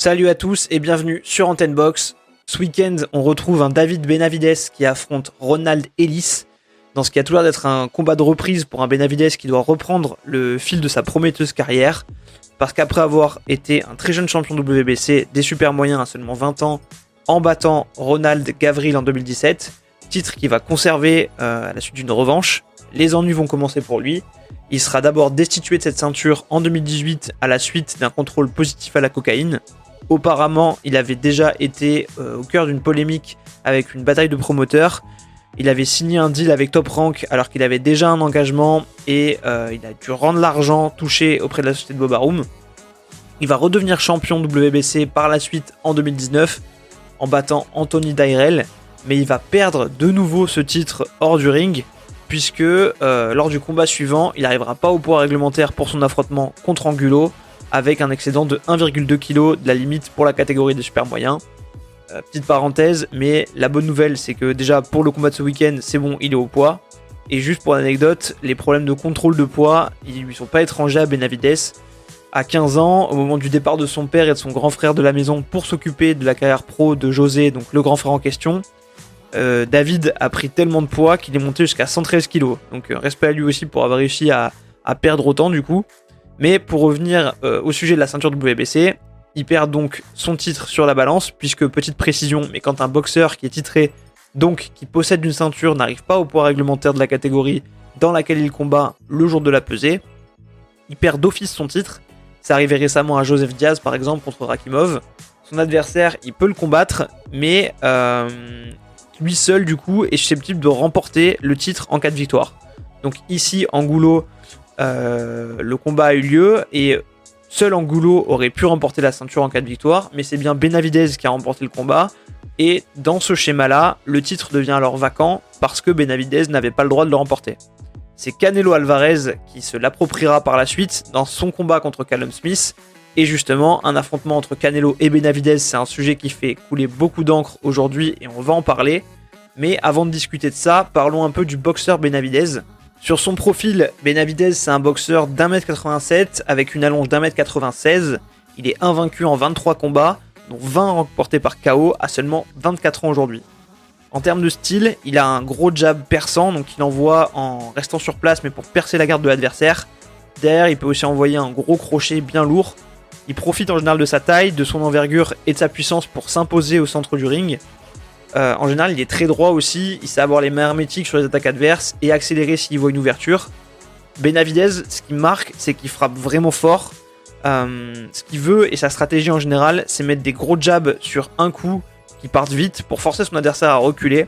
Salut à tous et bienvenue sur Antenne Box. Ce week-end, on retrouve un David Benavides qui affronte Ronald Ellis dans ce qui a toujours d'être un combat de reprise pour un Benavides qui doit reprendre le fil de sa prometteuse carrière. Parce qu'après avoir été un très jeune champion WBC des super moyens à seulement 20 ans, en battant Ronald Gavril en 2017, titre qu'il va conserver euh, à la suite d'une revanche, les ennuis vont commencer pour lui. Il sera d'abord destitué de cette ceinture en 2018 à la suite d'un contrôle positif à la cocaïne. Auparavant, il avait déjà été euh, au cœur d'une polémique avec une bataille de promoteurs. Il avait signé un deal avec Top Rank alors qu'il avait déjà un engagement et euh, il a dû rendre l'argent touché auprès de la société de Bob Arum. Il va redevenir champion WBC par la suite en 2019 en battant Anthony Dyrell, mais il va perdre de nouveau ce titre hors du ring puisque euh, lors du combat suivant, il n'arrivera pas au poids réglementaire pour son affrontement contre Angulo avec un excédent de 1,2 kg de la limite pour la catégorie des super moyens. Euh, petite parenthèse, mais la bonne nouvelle c'est que déjà pour le combat de ce week-end, c'est bon, il est au poids. Et juste pour l'anecdote, les problèmes de contrôle de poids, ils lui sont pas étrangers à Benavides. À 15 ans, au moment du départ de son père et de son grand frère de la maison pour s'occuper de la carrière pro de José, donc le grand frère en question, euh, David a pris tellement de poids qu'il est monté jusqu'à 113 kg. Donc euh, respect à lui aussi pour avoir réussi à perdre autant du coup. Mais pour revenir euh, au sujet de la ceinture WBC, il perd donc son titre sur la balance, puisque petite précision, mais quand un boxeur qui est titré, donc qui possède une ceinture, n'arrive pas au poids réglementaire de la catégorie dans laquelle il combat le jour de la pesée, il perd d'office son titre. Ça arrivait récemment à Joseph Diaz par exemple contre Rakimov. Son adversaire, il peut le combattre, mais euh, lui seul du coup est susceptible de remporter le titre en cas de victoire. Donc ici, Angulo le combat a eu lieu et seul Angulo aurait pu remporter la ceinture en cas de victoire, mais c'est bien Benavidez qui a remporté le combat. Et dans ce schéma-là, le titre devient alors vacant parce que Benavidez n'avait pas le droit de le remporter. C'est Canelo Alvarez qui se l'appropriera par la suite dans son combat contre Callum Smith. Et justement, un affrontement entre Canelo et Benavidez, c'est un sujet qui fait couler beaucoup d'encre aujourd'hui et on va en parler. Mais avant de discuter de ça, parlons un peu du boxeur Benavidez. Sur son profil, Benavidez, c'est un boxeur d'1m87 avec une allonge d'1m96. Il est invaincu en 23 combats, dont 20 remportés par KO à seulement 24 ans aujourd'hui. En termes de style, il a un gros jab perçant, donc il envoie en restant sur place, mais pour percer la garde de l'adversaire. Derrière, il peut aussi envoyer un gros crochet bien lourd. Il profite en général de sa taille, de son envergure et de sa puissance pour s'imposer au centre du ring. Euh, en général, il est très droit aussi, il sait avoir les mains hermétiques sur les attaques adverses et accélérer s'il voit une ouverture. Benavidez, ce qui marque, c'est qu'il frappe vraiment fort. Euh, ce qu'il veut et sa stratégie en général, c'est mettre des gros jabs sur un coup qui partent vite pour forcer son adversaire à reculer,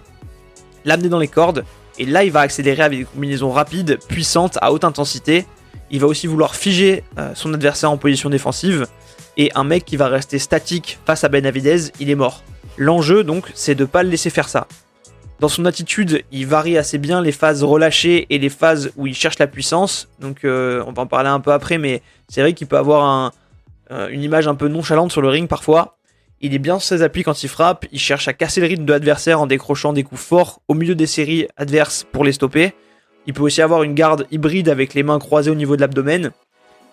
l'amener dans les cordes, et là il va accélérer avec des combinaisons rapides, puissantes, à haute intensité. Il va aussi vouloir figer euh, son adversaire en position défensive, et un mec qui va rester statique face à Benavidez, il est mort. L'enjeu donc, c'est de ne pas le laisser faire ça. Dans son attitude, il varie assez bien les phases relâchées et les phases où il cherche la puissance. Donc euh, on va en parler un peu après, mais c'est vrai qu'il peut avoir euh, une image un peu nonchalante sur le ring parfois. Il est bien sur ses appuis quand il frappe, il cherche à casser le rythme de l'adversaire en décrochant des coups forts au milieu des séries adverses pour les stopper. Il peut aussi avoir une garde hybride avec les mains croisées au niveau de l'abdomen.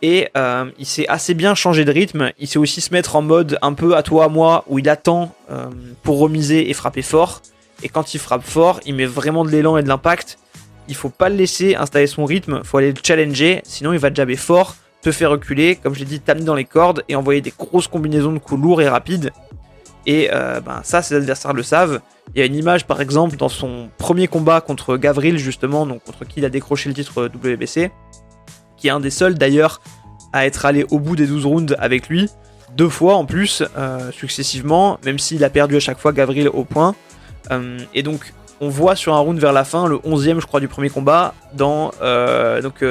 Et euh, il sait assez bien changer de rythme. Il sait aussi se mettre en mode un peu à toi à moi où il attend euh, pour remiser et frapper fort. Et quand il frappe fort, il met vraiment de l'élan et de l'impact. Il faut pas le laisser installer son rythme, faut aller le challenger, sinon il va jabber fort, te faire reculer, comme je l'ai dit, t'amener dans les cordes et envoyer des grosses combinaisons de coups lourds et rapides. Et euh, ben, ça, ses adversaires le savent. Il y a une image, par exemple, dans son premier combat contre Gavril, justement, donc contre qui il a décroché le titre WBC qui est un des seuls d'ailleurs à être allé au bout des 12 rounds avec lui, deux fois en plus, euh, successivement, même s'il a perdu à chaque fois Gavril au point. Euh, et donc, on voit sur un round vers la fin, le 11e, je crois, du premier combat, dans. Euh, donc,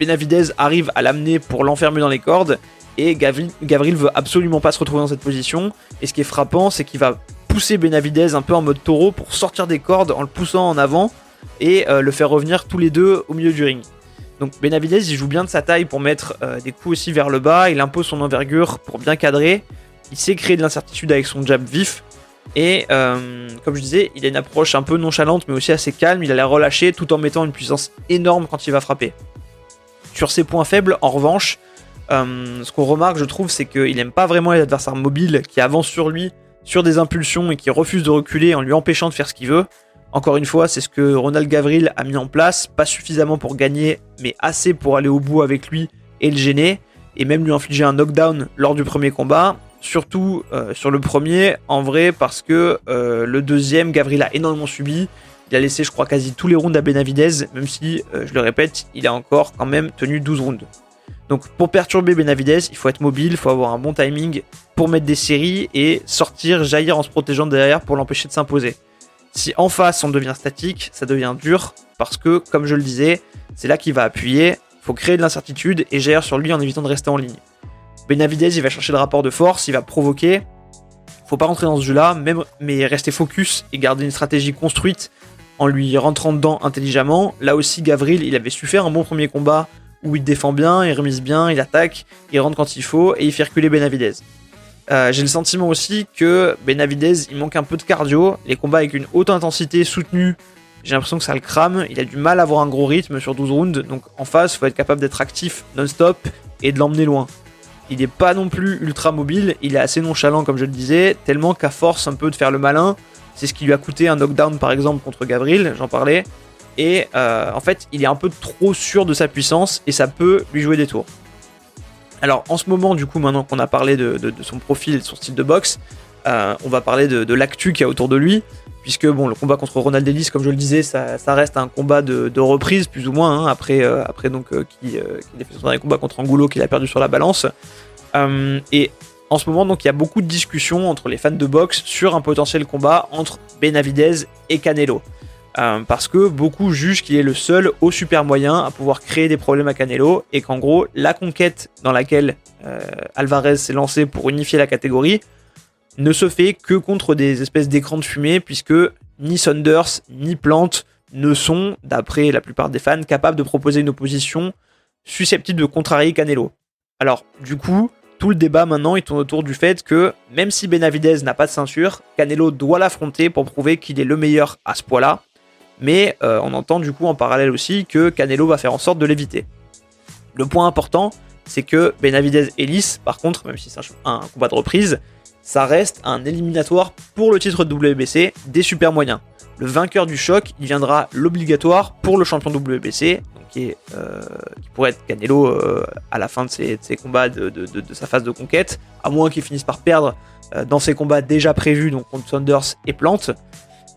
Benavidez arrive à l'amener pour l'enfermer dans les cordes, et Gavril, Gavril veut absolument pas se retrouver dans cette position. Et ce qui est frappant, c'est qu'il va pousser Benavidez un peu en mode taureau pour sortir des cordes en le poussant en avant et le faire revenir tous les deux au milieu du ring. Donc Benavidez, il joue bien de sa taille pour mettre euh, des coups aussi vers le bas, il impose son envergure pour bien cadrer, il sait créer de l'incertitude avec son jab vif, et euh, comme je disais, il a une approche un peu nonchalante mais aussi assez calme, il a l'air relâché tout en mettant une puissance énorme quand il va frapper. Sur ses points faibles, en revanche, ce qu'on remarque, je trouve, c'est qu'il aime pas vraiment les adversaires mobiles qui avancent sur lui sur des impulsions et qui refusent de reculer en lui empêchant de faire ce qu'il veut. Encore une fois, c'est ce que Ronald Gavril a mis en place, pas suffisamment pour gagner, mais assez pour aller au bout avec lui et le gêner, et même lui infliger un knockdown lors du premier combat. Surtout euh, sur le premier, en vrai, parce que euh, le deuxième, Gavril a énormément subi. Il a laissé, je crois, quasi tous les rounds à Benavidez, même si, euh, je le répète, il a encore quand même tenu 12 rounds. Donc pour perturber Benavidez, il faut être mobile, il faut avoir un bon timing pour mettre des séries et sortir, jaillir en se protégeant derrière pour l'empêcher de s'imposer. Si en face on devient statique, ça devient dur parce que, comme je le disais, c'est là qu'il va appuyer, faut créer de l'incertitude et jaillir sur lui en évitant de rester en ligne. Benavidez, il va chercher le rapport de force, il va provoquer. Faut pas rentrer dans ce jeu-là, mais rester focus et garder une stratégie construite en lui rentrant dedans intelligemment. Là aussi, Gavril, il avait su faire un bon premier combat où il défend bien, il remise bien, il attaque, il rentre quand il faut et il fait reculer Benavidez. Euh, j'ai le sentiment aussi que Benavidez, il manque un peu de cardio. Les combats avec une haute intensité soutenue, j'ai l'impression que ça le crame. Il a du mal à avoir un gros rythme sur 12 rounds. Donc en face, il faut être capable d'être actif non-stop et de l'emmener loin. Il n'est pas non plus ultra mobile, il est assez nonchalant comme je le disais, tellement qu'à force un peu de faire le malin, c'est ce qui lui a coûté un knockdown par exemple contre Gavril, j'en parlais. Et euh, en fait, il est un peu trop sûr de sa puissance et ça peut lui jouer des tours. Alors en ce moment, du coup, maintenant qu'on a parlé de, son profil et de son style de boxe, euh, on va parler de, l'actu qu'il y a autour de lui. Puisque bon, le combat contre Ronald Ellis, comme je le disais, ça, reste un combat de, reprise, plus ou moins, hein, après, euh, après donc qu'il ait fait son dernier combat contre Angulo qu'il a perdu sur la balance. et en ce moment, donc, il y a beaucoup de discussions entre les fans de boxe sur un potentiel combat entre Benavidez et Canelo. Euh, parce que beaucoup jugent qu'il est le seul au super moyen à pouvoir créer des problèmes à Canelo et qu'en gros la conquête dans laquelle euh, Alvarez s'est lancé pour unifier la catégorie ne se fait que contre des espèces d'écrans de fumée puisque ni Saunders ni Plante ne sont, d'après la plupart des fans, capables de proposer une opposition susceptible de contrarier Canelo. Alors du coup, tout le débat maintenant il tourne autour du fait que même si Benavidez n'a pas de ceinture, Canelo doit l'affronter pour prouver qu'il est le meilleur à ce poids-là mais euh, on entend du coup en parallèle aussi que Canelo va faire en sorte de l'éviter. Le point important, c'est que Benavidez Ellis, par contre, même si c'est un, combat de reprise, ça reste un éliminatoire pour le titre de WBC des super moyens. Le vainqueur du choc, il viendra l'obligatoire pour le champion WBC, donc qui, euh, pourrait être Canelo euh, à la fin de ses, combats de, sa phase de conquête, à moins qu'il finisse par perdre dans ses combats déjà prévus, donc contre Saunders et Plante.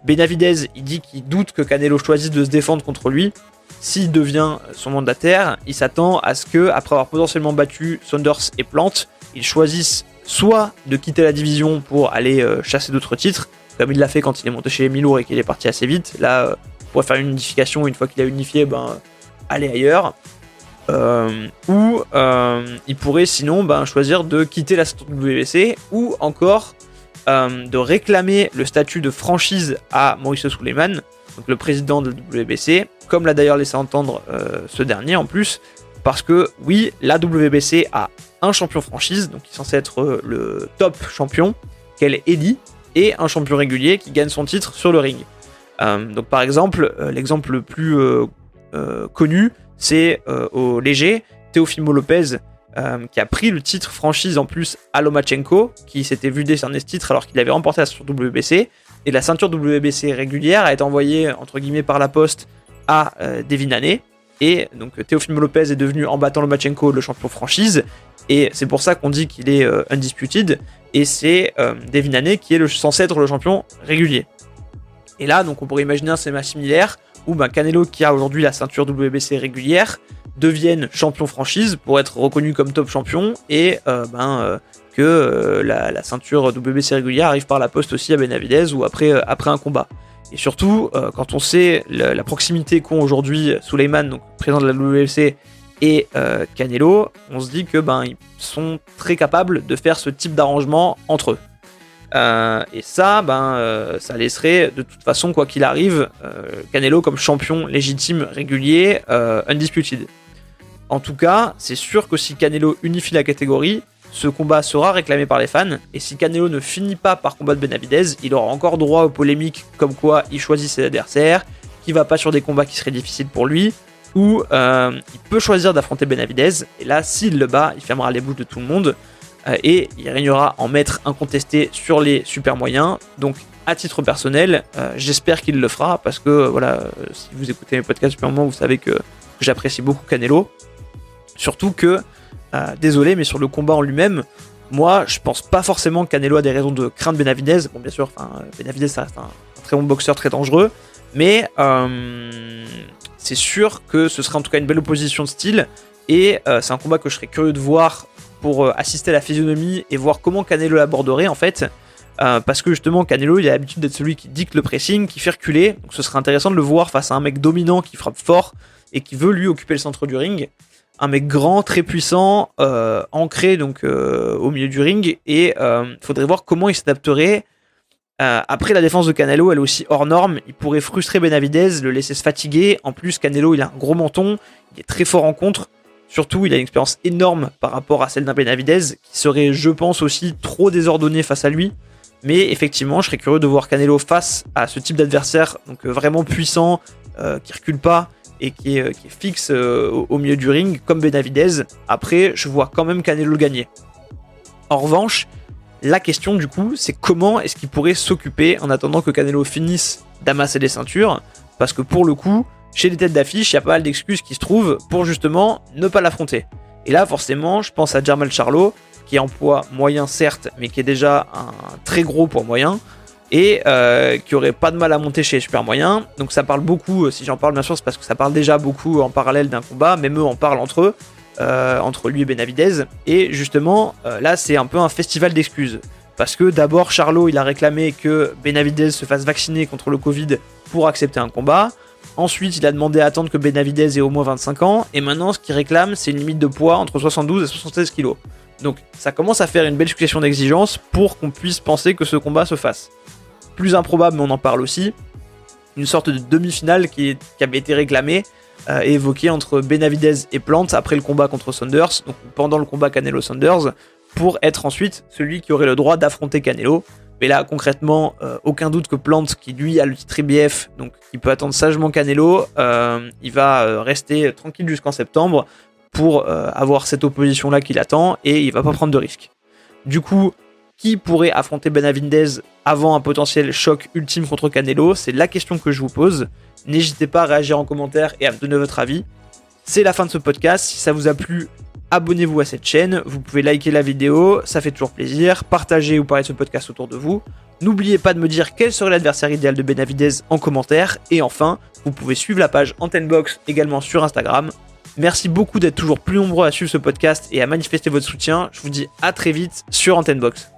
Benavidez, il dit qu'il doute que Canelo choisisse de se défendre contre lui. S'il devient son mandataire, il s'attend à ce que, après avoir potentiellement battu Saunders et Plante, il choisisse soit de quitter la division pour aller euh, chasser d'autres titres, comme il l'a fait quand il est monté chez les et qu'il est parti assez vite. Là, euh, pour faire une unification, une fois qu'il a unifié, ben, aller ailleurs. Euh, ou il pourrait sinon ben, choisir de quitter la WBC ou encore euh, de réclamer le statut de franchise à Maurice Suleiman, donc le président de la WBC, comme l'a d'ailleurs laissé entendre euh, ce dernier en plus, parce que oui, la WBC a un champion franchise, donc qui est censé être euh, le top champion, qu'elle est et un champion régulier qui gagne son titre sur le ring. donc par exemple, l'exemple le plus connu, c'est au léger, Teofimo Lopez euh, qui a pris le titre franchise en plus à Lomachenko, qui s'était vu décerner ce titre alors qu'il avait remporté la ceinture WBC. Et la ceinture WBC régulière a été envoyée entre guillemets par la poste à euh, Devin Et donc Teofimo Lopez est devenu en battant Lomachenko le champion franchise. Et c'est pour ça qu'on dit qu'il est euh, undisputed. Et c'est euh, Devin qui est le, censé être le champion régulier. Et là, donc on pourrait imaginer un schéma similaire où ben, Canelo, qui a aujourd'hui la ceinture WBC régulière, deviennent champion franchise pour être reconnu comme top champion et euh, ben, euh, que euh, la, ceinture WBC régulière arrive par la poste aussi à Benavidez ou après, après un combat. Et surtout, quand on sait la, proximité qu'ont aujourd'hui Suleiman, donc président de la WBC, et Canelo, on se dit que ben ils sont très capables de faire ce type d'arrangement entre eux. Et ça, ben, ça laisserait de toute façon, quoi qu'il arrive, Canelo comme champion légitime, régulier, undisputed. En tout cas, c'est sûr que si Canelo unifie la catégorie, ce combat sera réclamé par les fans, et si Canelo ne finit pas par combattre Benavidez, il aura encore droit aux polémiques comme quoi il choisit ses adversaires, qu'il va pas sur des combats qui seraient difficiles pour lui, où il peut choisir d'affronter Benavidez. Et là, s'il le bat, il fermera les bouches de tout le monde. et il régnera en maître incontesté sur les super moyens. Donc à titre personnel, j'espère qu'il le fera parce que voilà, si vous écoutez mes podcasts depuis vous savez que j'apprécie beaucoup Canelo. Surtout que, désolé, mais sur le combat en lui-même, moi, je pense pas forcément que Canelo a des raisons de craindre Benavidez. Bon, bien sûr, Benavidez, ça reste un, très bon boxeur, très dangereux. Mais euh, c'est sûr que ce serait en tout cas une belle opposition de style. Et euh, c'est un combat que je serais curieux de voir pour euh, assister à la physionomie et voir comment Canelo l'aborderait en fait. parce que justement, Canelo, il a l'habitude d'être celui qui dicte le pressing, qui fait reculer. Donc ce serait intéressant de le voir face à un mec dominant qui frappe fort et qui veut lui occuper le centre du ring un mec grand, très puissant, euh, ancré donc euh, au milieu du ring, et il euh, faudrait voir comment il s'adapterait. après la défense de Canelo, elle est aussi hors norme. Il pourrait frustrer Benavidez, le laisser se fatiguer. En plus, Canelo, il a un gros menton, il est très fort en contre. Surtout, il a une expérience énorme par rapport à celle d'un Benavidez, qui serait, je pense, aussi trop désordonné face à lui. Mais effectivement, je serais curieux de voir Canelo face à ce type d'adversaire, donc vraiment puissant, qui recule pas, et qui est, fixe euh, au, milieu du ring, comme Benavidez. Après, je vois quand même Canelo gagner. En revanche, la question du coup, c'est comment est-ce qu'il pourrait s'occuper en attendant que Canelo finisse d'amasser les ceintures? Parce que pour le coup, chez les têtes d'affiche, il y a pas mal d'excuses qui se trouvent pour justement ne pas l'affronter. Et là, forcément, je pense à Jamal Charlo, qui est en poids moyen certes, mais qui est déjà un très gros poids moyen et euh, qui aurait pas de mal à monter chez les super moyens. Donc ça parle beaucoup, euh, si j'en parle bien sûr, c'est parce que ça parle déjà beaucoup en parallèle d'un combat, même eux en parlent entre eux, euh, entre lui et Benavidez. Et justement, là c'est un peu un festival d'excuses. Parce que d'abord, Charlot, il a réclamé que Benavidez se fasse vacciner contre le Covid pour accepter un combat. Ensuite, il a demandé à attendre que Benavidez ait au moins 25 ans. Et maintenant, ce qu'il réclame, c'est une limite de poids entre 72 et 76 kg. Donc, ça commence à faire une belle succession d'exigences pour qu'on puisse penser que ce combat se fasse plus improbable, mais on en parle aussi, une sorte de demi-finale qui, avait été réclamée euh, et évoquée entre Benavidez et Plant après le combat contre Saunders, donc pendant le combat Canelo-Saunders, pour être ensuite celui qui aurait le droit d'affronter Canelo. Mais là, concrètement, euh, aucun doute que Plant, qui lui a le titre IBF, donc il peut attendre sagement Canelo, euh, il va rester tranquille jusqu'en septembre pour avoir cette opposition-là qu'il attend et il va pas prendre de risques. Du coup, qui pourrait affronter Benavidez avant un potentiel choc ultime contre Canelo? C'est la question que je vous pose. N'hésitez pas à réagir en commentaire et à me donner votre avis. C'est la fin de ce podcast. Si ça vous a plu, abonnez-vous à cette chaîne. Vous pouvez liker la vidéo, ça fait toujours plaisir. Partagez ou parlez de ce podcast autour de vous. N'oubliez pas de me dire quel serait l'adversaire idéal de Benavidez en commentaire. Et enfin, vous pouvez suivre la page Antennebox également sur Instagram. Merci beaucoup d'être toujours plus nombreux à suivre ce podcast et à manifester votre soutien. Je vous dis à très vite sur Antennebox.